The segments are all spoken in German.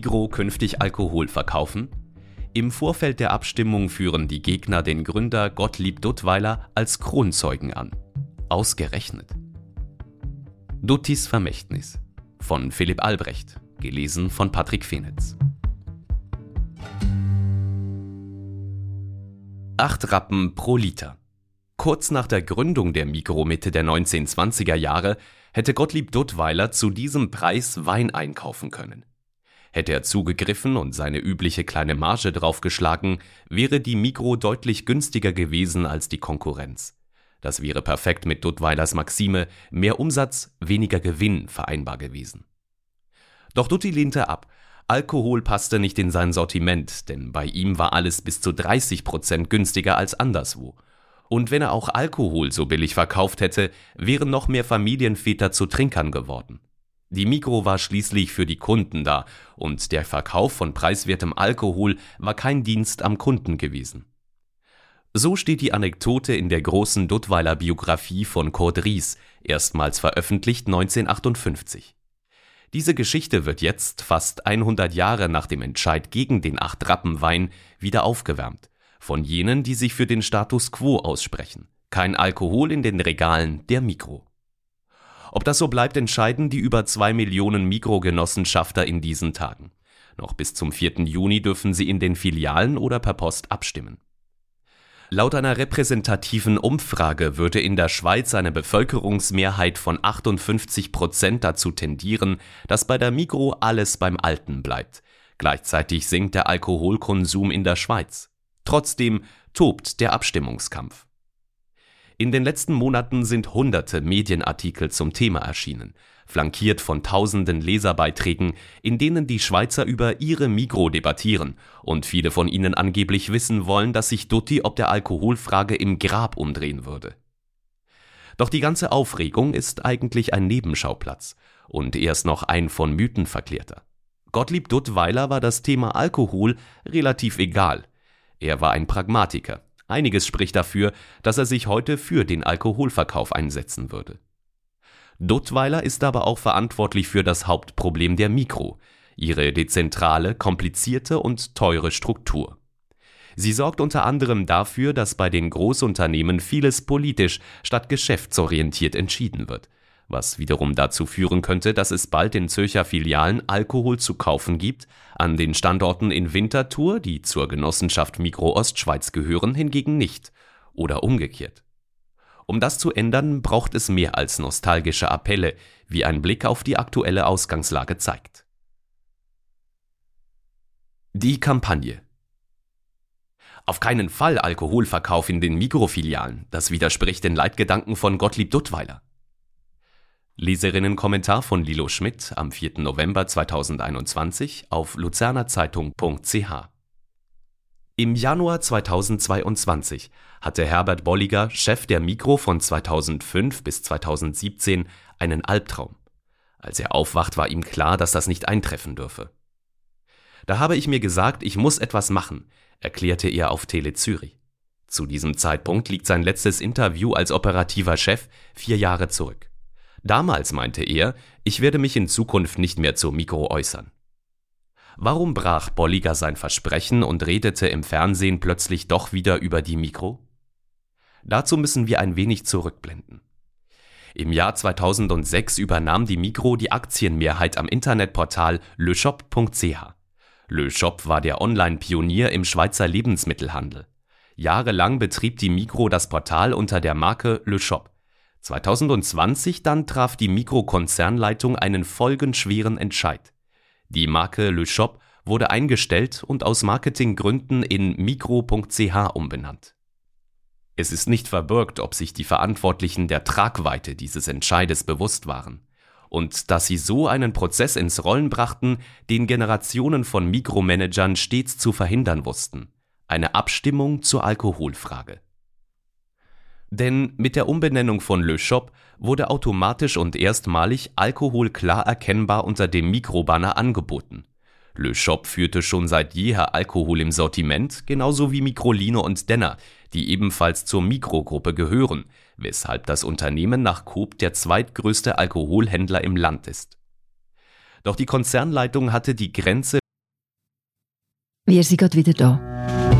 Migro künftig Alkohol verkaufen? Im Vorfeld der Abstimmung führen die Gegner den Gründer Gottlieb Duttweiler als Kronzeugen an. Ausgerechnet. Duttis Vermächtnis von Philipp Albrecht, gelesen von Patrick Fenitz. Acht Rappen pro Liter. Kurz nach der Gründung der Migro Mitte der 1920er Jahre hätte Gottlieb Duttweiler zu diesem Preis Wein einkaufen können. Hätte er zugegriffen und seine übliche kleine Marge draufgeschlagen, wäre die Migro deutlich günstiger gewesen als die Konkurrenz. Das wäre perfekt mit Duttweilers Maxime mehr Umsatz, weniger Gewinn vereinbar gewesen. Doch Dutti lehnte ab. Alkohol passte nicht in sein Sortiment, denn bei ihm war alles bis zu 30 Prozent günstiger als anderswo. Und wenn er auch Alkohol so billig verkauft hätte, wären noch mehr Familienväter zu Trinkern geworden. Die Mikro war schließlich für die Kunden da und der Verkauf von preiswertem Alkohol war kein Dienst am Kunden gewesen. So steht die Anekdote in der großen Duttweiler Biografie von Kurt Ries, erstmals veröffentlicht 1958. Diese Geschichte wird jetzt, fast 100 Jahre nach dem Entscheid gegen den Acht-Rappen-Wein, wieder aufgewärmt. Von jenen, die sich für den Status quo aussprechen. Kein Alkohol in den Regalen der Mikro. Ob das so bleibt, entscheiden die über zwei Millionen Mikrogenossenschafter in diesen Tagen. Noch bis zum 4. Juni dürfen sie in den Filialen oder per Post abstimmen. Laut einer repräsentativen Umfrage würde in der Schweiz eine Bevölkerungsmehrheit von 58 Prozent dazu tendieren, dass bei der Mikro alles beim Alten bleibt. Gleichzeitig sinkt der Alkoholkonsum in der Schweiz. Trotzdem tobt der Abstimmungskampf. In den letzten Monaten sind hunderte Medienartikel zum Thema erschienen, flankiert von tausenden Leserbeiträgen, in denen die Schweizer über ihre Migro debattieren und viele von ihnen angeblich wissen wollen, dass sich Dutti ob der Alkoholfrage im Grab umdrehen würde. Doch die ganze Aufregung ist eigentlich ein Nebenschauplatz und erst noch ein von Mythen verklärter. Gottlieb Duttweiler war das Thema Alkohol relativ egal. Er war ein Pragmatiker Einiges spricht dafür, dass er sich heute für den Alkoholverkauf einsetzen würde. Duttweiler ist aber auch verantwortlich für das Hauptproblem der Mikro, ihre dezentrale, komplizierte und teure Struktur. Sie sorgt unter anderem dafür, dass bei den Großunternehmen vieles politisch statt geschäftsorientiert entschieden wird was wiederum dazu führen könnte, dass es bald in Zürcher Filialen Alkohol zu kaufen gibt, an den Standorten in Winterthur, die zur Genossenschaft Mikro Ostschweiz gehören, hingegen nicht oder umgekehrt. Um das zu ändern, braucht es mehr als nostalgische Appelle, wie ein Blick auf die aktuelle Ausgangslage zeigt. Die Kampagne auf keinen Fall Alkoholverkauf in den Mikrofilialen, das widerspricht den Leitgedanken von Gottlieb Duttweiler. Leserinnenkommentar von Lilo Schmidt am 4. November 2021 auf luzernerzeitung.ch Im Januar 2022 hatte Herbert Bolliger, Chef der Mikro von 2005 bis 2017, einen Albtraum. Als er aufwacht, war ihm klar, dass das nicht eintreffen dürfe. Da habe ich mir gesagt, ich muss etwas machen, erklärte er auf Tele Zürich. Zu diesem Zeitpunkt liegt sein letztes Interview als operativer Chef vier Jahre zurück. Damals meinte er, ich werde mich in Zukunft nicht mehr zur Mikro äußern. Warum brach Bolliger sein Versprechen und redete im Fernsehen plötzlich doch wieder über die Mikro? Dazu müssen wir ein wenig zurückblenden. Im Jahr 2006 übernahm die Mikro die Aktienmehrheit am Internetportal leshop.ch. Le Shop war der Online-Pionier im Schweizer Lebensmittelhandel. Jahrelang betrieb die Mikro das Portal unter der Marke Le Shop. 2020 dann traf die Mikrokonzernleitung einen folgenschweren Entscheid. Die Marke Le Shop wurde eingestellt und aus Marketinggründen in mikro.ch umbenannt. Es ist nicht verbürgt, ob sich die Verantwortlichen der Tragweite dieses Entscheides bewusst waren. und dass sie so einen Prozess ins Rollen brachten, den Generationen von Mikromanagern stets zu verhindern wussten. Eine Abstimmung zur Alkoholfrage. Denn mit der Umbenennung von Le Shop wurde automatisch und erstmalig Alkohol klar erkennbar unter dem Mikrobanner angeboten. Le Shop führte schon seit jeher Alkohol im Sortiment, genauso wie Microline und Denner, die ebenfalls zur Mikrogruppe gehören, weshalb das Unternehmen nach Coop der zweitgrößte Alkoholhändler im Land ist. Doch die Konzernleitung hatte die Grenze Wir sind gerade wieder da.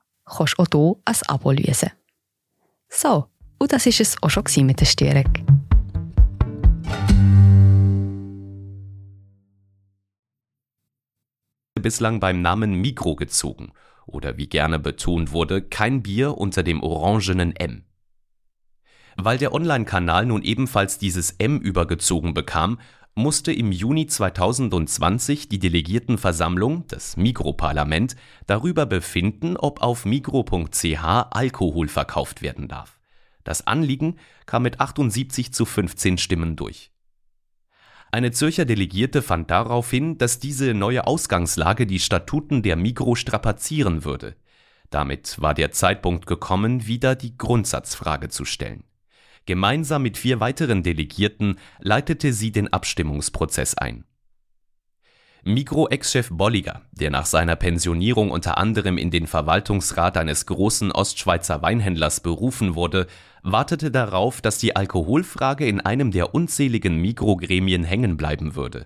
kannst du auch hier ein Abo lösen. So, und das war es auch schon mit der Störung. bislang beim Namen Mikro gezogen oder wie gerne betont wurde, kein Bier unter dem orangenen M. Weil der Online-Kanal nun ebenfalls dieses M übergezogen bekam, musste im Juni 2020 die Delegiertenversammlung, das Mikroparlament, darüber befinden, ob auf mikro.ch Alkohol verkauft werden darf. Das Anliegen kam mit 78 zu 15 Stimmen durch. Eine Zürcher Delegierte fand daraufhin, dass diese neue Ausgangslage die Statuten der Migro strapazieren würde. Damit war der Zeitpunkt gekommen, wieder die Grundsatzfrage zu stellen. Gemeinsam mit vier weiteren Delegierten leitete sie den Abstimmungsprozess ein. Migro-Ex-Chef Bolliger, der nach seiner Pensionierung unter anderem in den Verwaltungsrat eines großen Ostschweizer Weinhändlers berufen wurde, wartete darauf, dass die Alkoholfrage in einem der unzähligen Mikrogremien hängen bleiben würde.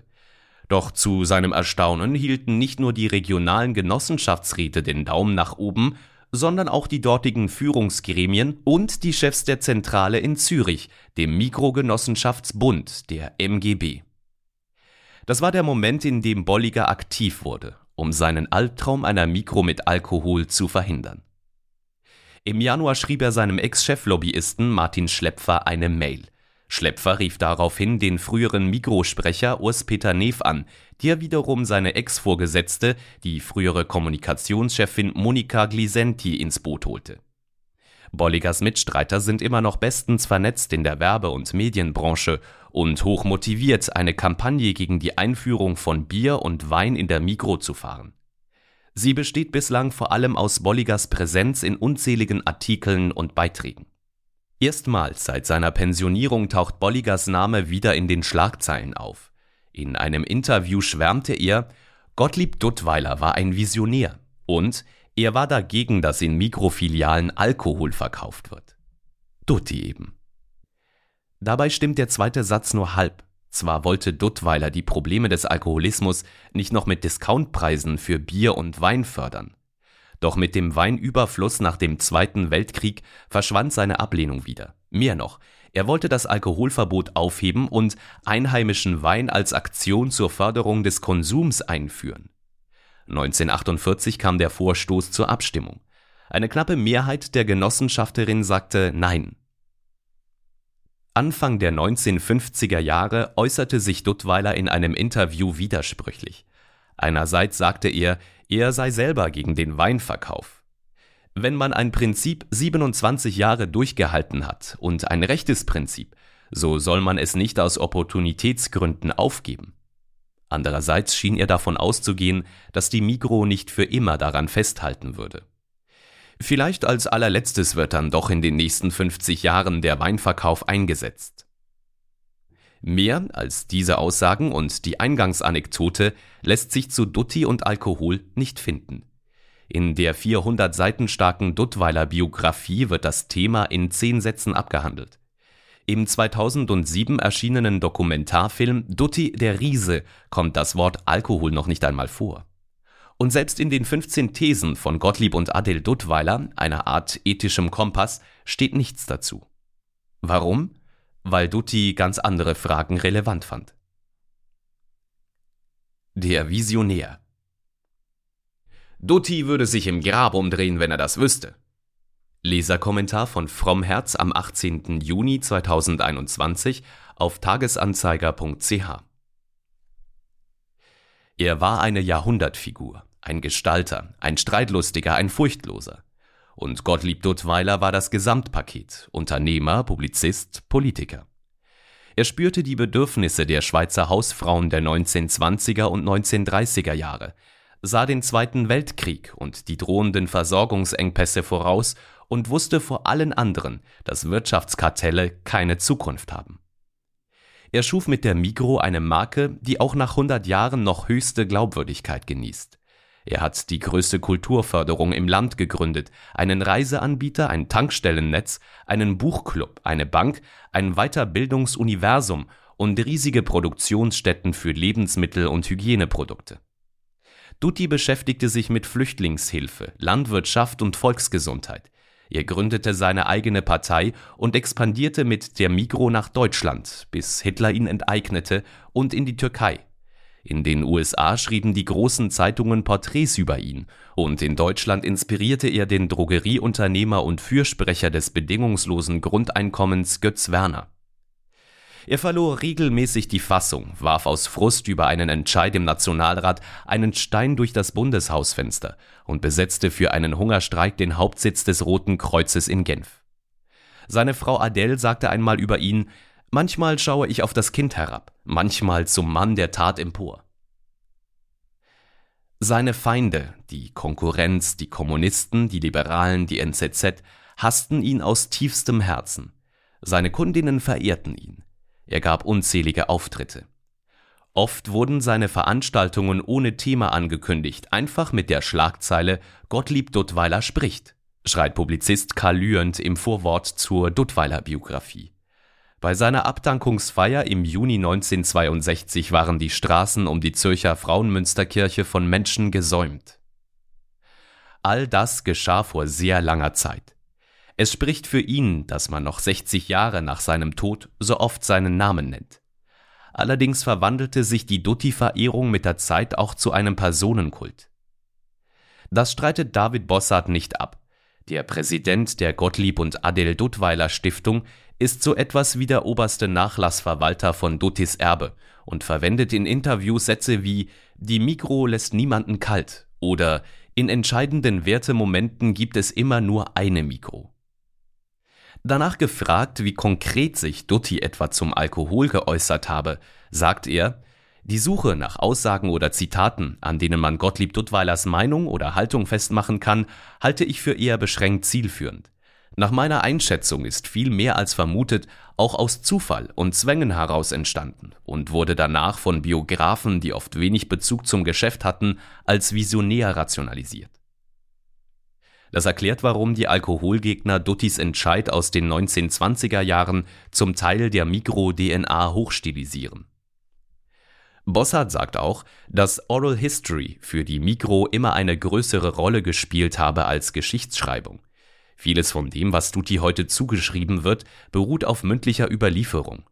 Doch zu seinem Erstaunen hielten nicht nur die regionalen Genossenschaftsräte den Daumen nach oben, sondern auch die dortigen Führungsgremien und die Chefs der Zentrale in Zürich, dem Mikrogenossenschaftsbund, der MGB. Das war der Moment, in dem Bolliger aktiv wurde, um seinen Albtraum einer Mikro mit Alkohol zu verhindern. Im Januar schrieb er seinem Ex-Cheflobbyisten Martin Schlepfer eine Mail. Schlepfer rief daraufhin den früheren Mikrosprecher Urs-Peter Neef an, der wiederum seine Ex-Vorgesetzte, die frühere Kommunikationschefin Monika Glisenti, ins Boot holte. Bolligers Mitstreiter sind immer noch bestens vernetzt in der Werbe- und Medienbranche und hoch motiviert, eine Kampagne gegen die Einführung von Bier und Wein in der Mikro zu fahren. Sie besteht bislang vor allem aus Bolligers Präsenz in unzähligen Artikeln und Beiträgen. Erstmals seit seiner Pensionierung taucht Bolligers Name wieder in den Schlagzeilen auf. In einem Interview schwärmte er, Gottlieb Duttweiler war ein Visionär und er war dagegen, dass in Mikrofilialen Alkohol verkauft wird. Dutti eben. Dabei stimmt der zweite Satz nur halb. Zwar wollte Duttweiler die Probleme des Alkoholismus nicht noch mit Discountpreisen für Bier und Wein fördern. Doch mit dem Weinüberfluss nach dem Zweiten Weltkrieg verschwand seine Ablehnung wieder. Mehr noch, er wollte das Alkoholverbot aufheben und einheimischen Wein als Aktion zur Förderung des Konsums einführen. 1948 kam der Vorstoß zur Abstimmung. Eine knappe Mehrheit der Genossenschafterin sagte Nein. Anfang der 1950er Jahre äußerte sich Duttweiler in einem Interview widersprüchlich. Einerseits sagte er, er sei selber gegen den Weinverkauf. Wenn man ein Prinzip 27 Jahre durchgehalten hat und ein rechtes Prinzip, so soll man es nicht aus Opportunitätsgründen aufgeben. Andererseits schien er davon auszugehen, dass die Migro nicht für immer daran festhalten würde. Vielleicht als allerletztes wird dann doch in den nächsten 50 Jahren der Weinverkauf eingesetzt. Mehr als diese Aussagen und die Eingangsanekdote lässt sich zu Dutti und Alkohol nicht finden. In der 400 Seiten starken Duttweiler Biografie wird das Thema in zehn Sätzen abgehandelt. Im 2007 erschienenen Dokumentarfilm Dutti der Riese kommt das Wort Alkohol noch nicht einmal vor. Und selbst in den 15 Thesen von Gottlieb und Adel Duttweiler, einer Art ethischem Kompass, steht nichts dazu. Warum? Weil Dutti ganz andere Fragen relevant fand. Der Visionär Dutti würde sich im Grab umdrehen, wenn er das wüsste. Leserkommentar von Frommherz am 18. Juni 2021 auf tagesanzeiger.ch. Er war eine Jahrhundertfigur, ein Gestalter, ein Streitlustiger, ein Furchtloser. Und Gottlieb Duttweiler war das Gesamtpaket, Unternehmer, Publizist, Politiker. Er spürte die Bedürfnisse der Schweizer Hausfrauen der 1920er und 1930er Jahre, sah den Zweiten Weltkrieg und die drohenden Versorgungsengpässe voraus und wusste vor allen anderen, dass Wirtschaftskartelle keine Zukunft haben. Er schuf mit der Migro eine Marke, die auch nach 100 Jahren noch höchste Glaubwürdigkeit genießt. Er hat die größte Kulturförderung im Land gegründet, einen Reiseanbieter, ein Tankstellennetz, einen Buchclub, eine Bank, ein Weiterbildungsuniversum und riesige Produktionsstätten für Lebensmittel und Hygieneprodukte. Dutti beschäftigte sich mit Flüchtlingshilfe, Landwirtschaft und Volksgesundheit. Er gründete seine eigene Partei und expandierte mit der Migro nach Deutschland, bis Hitler ihn enteignete und in die Türkei. In den USA schrieben die großen Zeitungen Porträts über ihn, und in Deutschland inspirierte er den Drogerieunternehmer und Fürsprecher des bedingungslosen Grundeinkommens Götz Werner. Er verlor regelmäßig die Fassung, warf aus Frust über einen Entscheid im Nationalrat einen Stein durch das Bundeshausfenster und besetzte für einen Hungerstreik den Hauptsitz des Roten Kreuzes in Genf. Seine Frau Adele sagte einmal über ihn, manchmal schaue ich auf das Kind herab, manchmal zum Mann der Tat empor. Seine Feinde, die Konkurrenz, die Kommunisten, die Liberalen, die NZZ, hassten ihn aus tiefstem Herzen. Seine Kundinnen verehrten ihn. Er gab unzählige Auftritte. Oft wurden seine Veranstaltungen ohne Thema angekündigt, einfach mit der Schlagzeile Gottlieb Duttweiler spricht, schreit Publizist Karl Lührend im Vorwort zur Duttweiler Biografie. Bei seiner Abdankungsfeier im Juni 1962 waren die Straßen um die Zürcher Frauenmünsterkirche von Menschen gesäumt. All das geschah vor sehr langer Zeit. Es spricht für ihn, dass man noch 60 Jahre nach seinem Tod so oft seinen Namen nennt. Allerdings verwandelte sich die Dutti-Verehrung mit der Zeit auch zu einem Personenkult. Das streitet David Bossart nicht ab. Der Präsident der Gottlieb und Adel Duttweiler Stiftung ist so etwas wie der oberste Nachlassverwalter von Duttis Erbe und verwendet in Interviews Sätze wie Die Mikro lässt niemanden kalt oder In entscheidenden Wertemomenten gibt es immer nur eine Mikro. Danach gefragt, wie konkret sich Dutti etwa zum Alkohol geäußert habe, sagt er, die Suche nach Aussagen oder Zitaten, an denen man Gottlieb Duttweilers Meinung oder Haltung festmachen kann, halte ich für eher beschränkt zielführend. Nach meiner Einschätzung ist viel mehr als vermutet auch aus Zufall und Zwängen heraus entstanden und wurde danach von Biografen, die oft wenig Bezug zum Geschäft hatten, als visionär rationalisiert. Das erklärt, warum die Alkoholgegner Duttis Entscheid aus den 1920er Jahren zum Teil der Mikro-DNA hochstilisieren. Bossart sagt auch, dass Oral History für die Mikro immer eine größere Rolle gespielt habe als Geschichtsschreibung. Vieles von dem, was Dutti heute zugeschrieben wird, beruht auf mündlicher Überlieferung.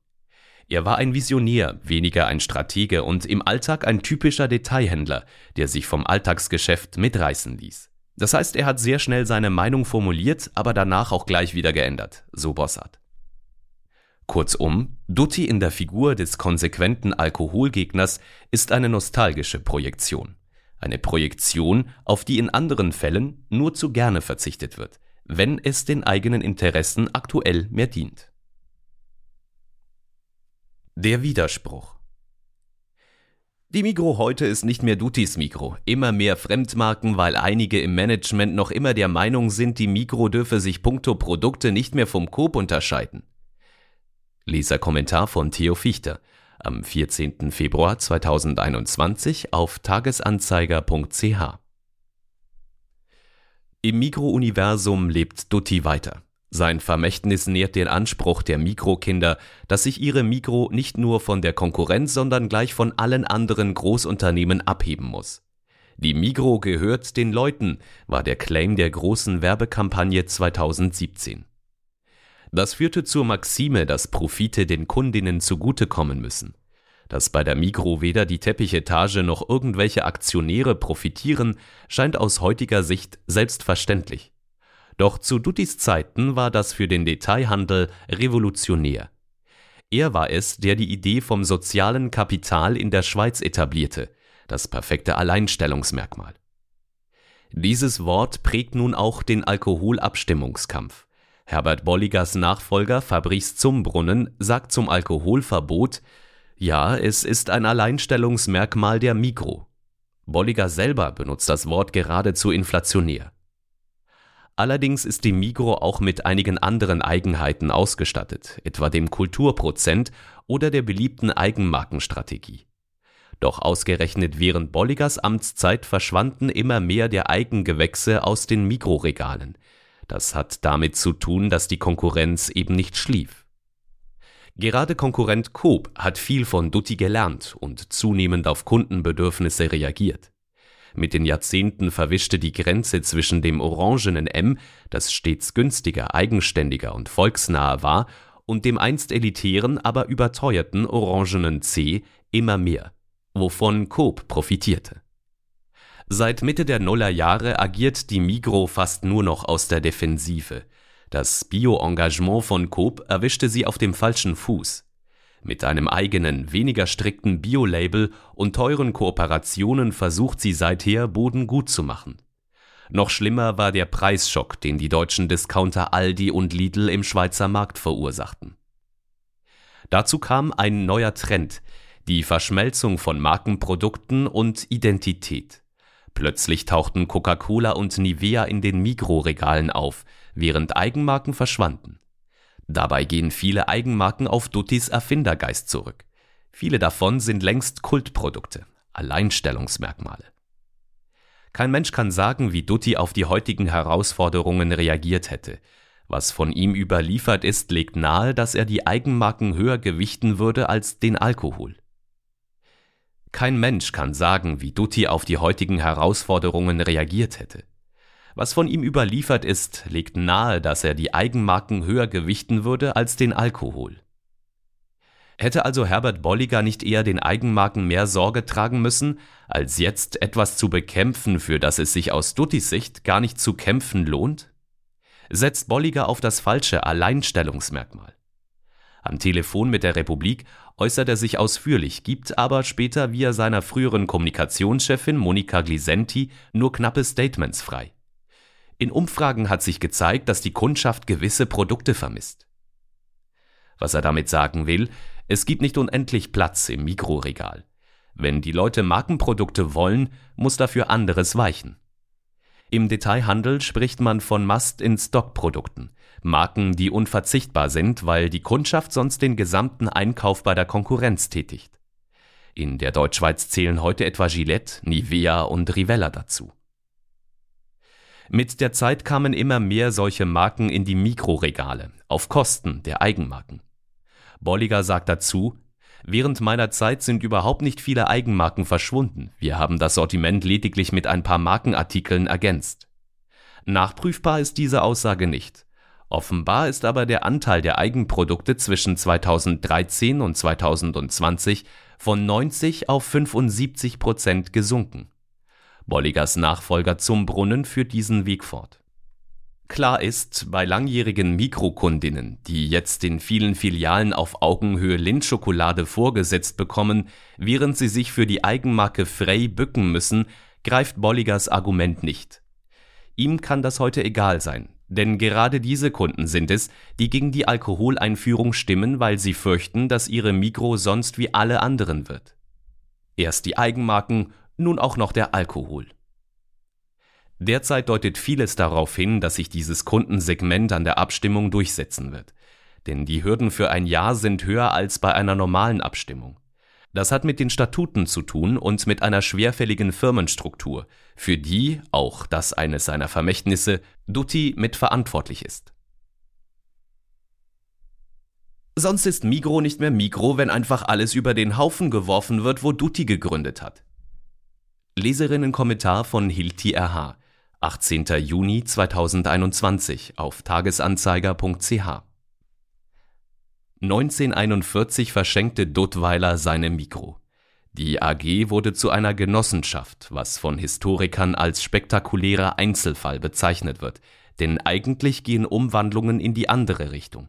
Er war ein Visionär, weniger ein Stratege und im Alltag ein typischer Detailhändler, der sich vom Alltagsgeschäft mitreißen ließ. Das heißt, er hat sehr schnell seine Meinung formuliert, aber danach auch gleich wieder geändert, so Bossart. Kurzum, Dutti in der Figur des konsequenten Alkoholgegners ist eine nostalgische Projektion. Eine Projektion, auf die in anderen Fällen nur zu gerne verzichtet wird, wenn es den eigenen Interessen aktuell mehr dient. Der Widerspruch die Migro heute ist nicht mehr Dutis Mikro. Immer mehr Fremdmarken, weil einige im Management noch immer der Meinung sind, die Migro dürfe sich puncto Produkte nicht mehr vom Coop unterscheiden. Leserkommentar von Theo Fichter am 14. Februar 2021 auf tagesanzeiger.ch. Im Mikrouniversum lebt Dutti weiter. Sein Vermächtnis nährt den Anspruch der Mikrokinder, dass sich ihre Mikro nicht nur von der Konkurrenz, sondern gleich von allen anderen Großunternehmen abheben muss. Die Mikro gehört den Leuten, war der Claim der großen Werbekampagne 2017. Das führte zur Maxime, dass Profite den Kundinnen zugutekommen müssen. Dass bei der Migro weder die Teppichetage noch irgendwelche Aktionäre profitieren, scheint aus heutiger Sicht selbstverständlich. Doch zu Duttis Zeiten war das für den Detailhandel revolutionär. Er war es, der die Idee vom sozialen Kapital in der Schweiz etablierte, das perfekte Alleinstellungsmerkmal. Dieses Wort prägt nun auch den Alkoholabstimmungskampf. Herbert Bolligers Nachfolger Fabrice Zumbrunnen sagt zum Alkoholverbot, ja, es ist ein Alleinstellungsmerkmal der Mikro. Bolliger selber benutzt das Wort geradezu inflationär. Allerdings ist die Migro auch mit einigen anderen Eigenheiten ausgestattet, etwa dem Kulturprozent oder der beliebten Eigenmarkenstrategie. Doch ausgerechnet während Bolligers Amtszeit verschwanden immer mehr der Eigengewächse aus den Mikroregalen. Das hat damit zu tun, dass die Konkurrenz eben nicht schlief. Gerade Konkurrent Coop hat viel von Dutti gelernt und zunehmend auf Kundenbedürfnisse reagiert. Mit den Jahrzehnten verwischte die Grenze zwischen dem orangenen M, das stets günstiger, eigenständiger und volksnaher war, und dem einst elitären, aber überteuerten orangenen C immer mehr, wovon Coop profitierte. Seit Mitte der Nullerjahre agiert die Migro fast nur noch aus der Defensive – das Bio-Engagement von Coop erwischte sie auf dem falschen Fuß. Mit einem eigenen, weniger strikten Bio-Label und teuren Kooperationen versucht sie seither Boden gut zu machen. Noch schlimmer war der Preisschock, den die deutschen Discounter Aldi und Lidl im Schweizer Markt verursachten. Dazu kam ein neuer Trend, die Verschmelzung von Markenprodukten und Identität. Plötzlich tauchten Coca-Cola und Nivea in den Mikroregalen auf, während Eigenmarken verschwanden. Dabei gehen viele Eigenmarken auf Duttis Erfindergeist zurück. Viele davon sind längst Kultprodukte, Alleinstellungsmerkmale. Kein Mensch kann sagen, wie Dutti auf die heutigen Herausforderungen reagiert hätte. Was von ihm überliefert ist, legt nahe, dass er die Eigenmarken höher gewichten würde als den Alkohol. Kein Mensch kann sagen, wie Dutti auf die heutigen Herausforderungen reagiert hätte. Was von ihm überliefert ist, legt nahe, dass er die Eigenmarken höher gewichten würde als den Alkohol. Hätte also Herbert Bolliger nicht eher den Eigenmarken mehr Sorge tragen müssen, als jetzt etwas zu bekämpfen, für das es sich aus Duttis Sicht gar nicht zu kämpfen lohnt? Setzt Bolliger auf das falsche Alleinstellungsmerkmal. Am Telefon mit der Republik äußert er sich ausführlich, gibt aber später via seiner früheren Kommunikationschefin Monika Glisenti nur knappe Statements frei. In Umfragen hat sich gezeigt, dass die Kundschaft gewisse Produkte vermisst. Was er damit sagen will, es gibt nicht unendlich Platz im Mikroregal. Wenn die Leute Markenprodukte wollen, muss dafür anderes weichen. Im Detailhandel spricht man von Must-in-Stock-Produkten, Marken, die unverzichtbar sind, weil die Kundschaft sonst den gesamten Einkauf bei der Konkurrenz tätigt. In der Deutschschweiz zählen heute etwa Gillette, Nivea und Rivella dazu. Mit der Zeit kamen immer mehr solche Marken in die Mikroregale, auf Kosten der Eigenmarken. Bolliger sagt dazu, Während meiner Zeit sind überhaupt nicht viele Eigenmarken verschwunden, wir haben das Sortiment lediglich mit ein paar Markenartikeln ergänzt. Nachprüfbar ist diese Aussage nicht. Offenbar ist aber der Anteil der Eigenprodukte zwischen 2013 und 2020 von 90 auf 75 Prozent gesunken. Bolligers Nachfolger zum Brunnen führt diesen Weg fort. Klar ist, bei langjährigen Mikrokundinnen, die jetzt in vielen Filialen auf Augenhöhe Lindschokolade vorgesetzt bekommen, während sie sich für die Eigenmarke Frey bücken müssen, greift Bolligers Argument nicht. Ihm kann das heute egal sein, denn gerade diese Kunden sind es, die gegen die Alkoholeinführung stimmen, weil sie fürchten, dass ihre Mikro sonst wie alle anderen wird. Erst die Eigenmarken nun auch noch der Alkohol. Derzeit deutet vieles darauf hin, dass sich dieses Kundensegment an der Abstimmung durchsetzen wird. Denn die Hürden für ein Ja sind höher als bei einer normalen Abstimmung. Das hat mit den Statuten zu tun und mit einer schwerfälligen Firmenstruktur, für die, auch das eines seiner Vermächtnisse, Dutti mitverantwortlich ist. Sonst ist Migro nicht mehr Migro, wenn einfach alles über den Haufen geworfen wird, wo Dutti gegründet hat. Leserinnenkommentar von Hilti RH, 18. Juni 2021 auf tagesanzeiger.ch 1941 verschenkte Duttweiler seine Mikro. Die AG wurde zu einer Genossenschaft, was von Historikern als spektakulärer Einzelfall bezeichnet wird, denn eigentlich gehen Umwandlungen in die andere Richtung.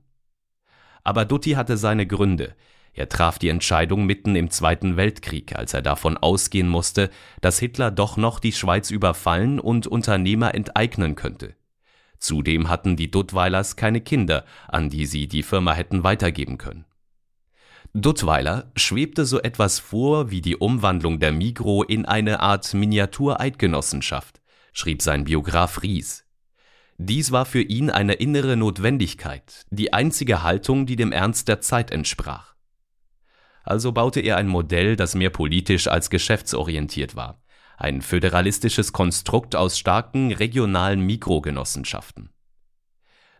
Aber Dutti hatte seine Gründe. Er traf die Entscheidung mitten im Zweiten Weltkrieg, als er davon ausgehen musste, dass Hitler doch noch die Schweiz überfallen und Unternehmer enteignen könnte. Zudem hatten die Duttweilers keine Kinder, an die sie die Firma hätten weitergeben können. Duttweiler schwebte so etwas vor wie die Umwandlung der Migro in eine Art Miniatureidgenossenschaft, schrieb sein Biograf Ries. Dies war für ihn eine innere Notwendigkeit, die einzige Haltung, die dem Ernst der Zeit entsprach. Also baute er ein Modell, das mehr politisch als geschäftsorientiert war, ein föderalistisches Konstrukt aus starken regionalen Mikrogenossenschaften.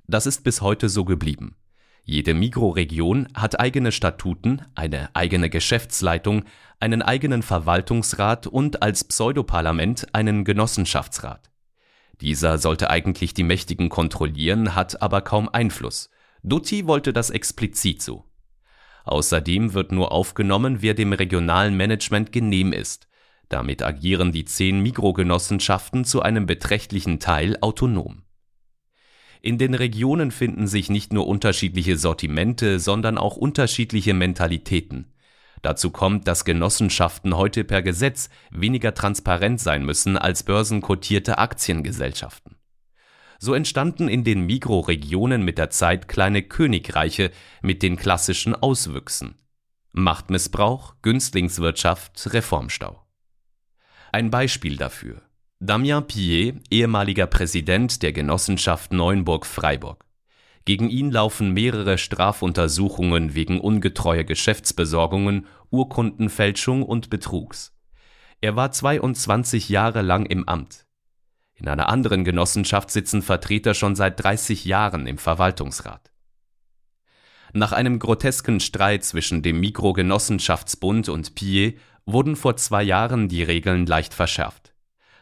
Das ist bis heute so geblieben. Jede Mikroregion hat eigene Statuten, eine eigene Geschäftsleitung, einen eigenen Verwaltungsrat und als Pseudoparlament einen Genossenschaftsrat. Dieser sollte eigentlich die Mächtigen kontrollieren, hat aber kaum Einfluss. Dutti wollte das explizit so. Außerdem wird nur aufgenommen, wer dem regionalen Management genehm ist. Damit agieren die zehn Mikrogenossenschaften zu einem beträchtlichen Teil autonom. In den Regionen finden sich nicht nur unterschiedliche Sortimente, sondern auch unterschiedliche Mentalitäten. Dazu kommt, dass Genossenschaften heute per Gesetz weniger transparent sein müssen als börsenkotierte Aktiengesellschaften. So entstanden in den Mikroregionen mit der Zeit kleine Königreiche mit den klassischen Auswüchsen. Machtmissbrauch, Günstlingswirtschaft, Reformstau. Ein Beispiel dafür Damien Pillet, ehemaliger Präsident der Genossenschaft Neuenburg-Freiburg. Gegen ihn laufen mehrere Strafuntersuchungen wegen ungetreuer Geschäftsbesorgungen, Urkundenfälschung und Betrugs. Er war 22 Jahre lang im Amt. In einer anderen Genossenschaft sitzen Vertreter schon seit 30 Jahren im Verwaltungsrat. Nach einem grotesken Streit zwischen dem Mikrogenossenschaftsbund und Pillet wurden vor zwei Jahren die Regeln leicht verschärft.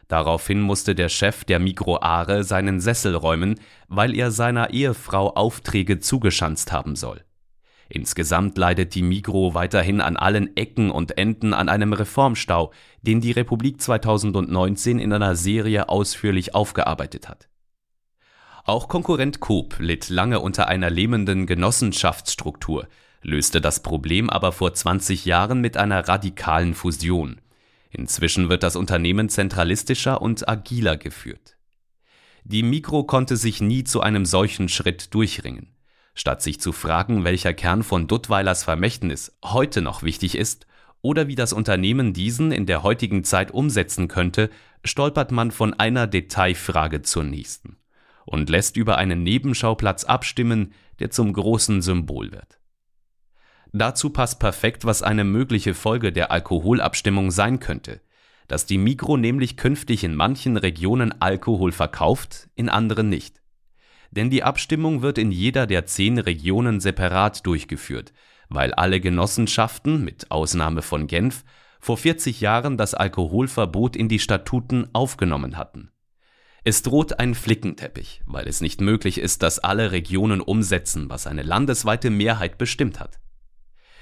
Daraufhin musste der Chef der Mikroare seinen Sessel räumen, weil er seiner Ehefrau Aufträge zugeschanzt haben soll. Insgesamt leidet die Migro weiterhin an allen Ecken und Enden an einem Reformstau, den die Republik 2019 in einer Serie ausführlich aufgearbeitet hat. Auch Konkurrent Coop litt lange unter einer lähmenden Genossenschaftsstruktur, löste das Problem aber vor 20 Jahren mit einer radikalen Fusion. Inzwischen wird das Unternehmen zentralistischer und agiler geführt. Die Mikro konnte sich nie zu einem solchen Schritt durchringen. Statt sich zu fragen, welcher Kern von Duttweilers Vermächtnis heute noch wichtig ist oder wie das Unternehmen diesen in der heutigen Zeit umsetzen könnte, stolpert man von einer Detailfrage zur nächsten und lässt über einen Nebenschauplatz abstimmen, der zum großen Symbol wird. Dazu passt perfekt, was eine mögliche Folge der Alkoholabstimmung sein könnte, dass die Mikro nämlich künftig in manchen Regionen Alkohol verkauft, in anderen nicht. Denn die Abstimmung wird in jeder der zehn Regionen separat durchgeführt, weil alle Genossenschaften, mit Ausnahme von Genf, vor 40 Jahren das Alkoholverbot in die Statuten aufgenommen hatten. Es droht ein Flickenteppich, weil es nicht möglich ist, dass alle Regionen umsetzen, was eine landesweite Mehrheit bestimmt hat.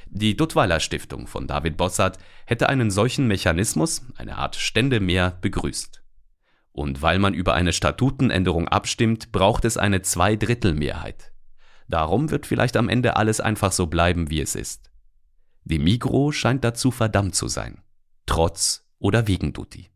Die Duttweiler Stiftung von David Bossart hätte einen solchen Mechanismus, eine Art Stände mehr, begrüßt. Und weil man über eine Statutenänderung abstimmt, braucht es eine Zweidrittelmehrheit. Darum wird vielleicht am Ende alles einfach so bleiben, wie es ist. Die Migro scheint dazu verdammt zu sein. Trotz oder wegen Dutti.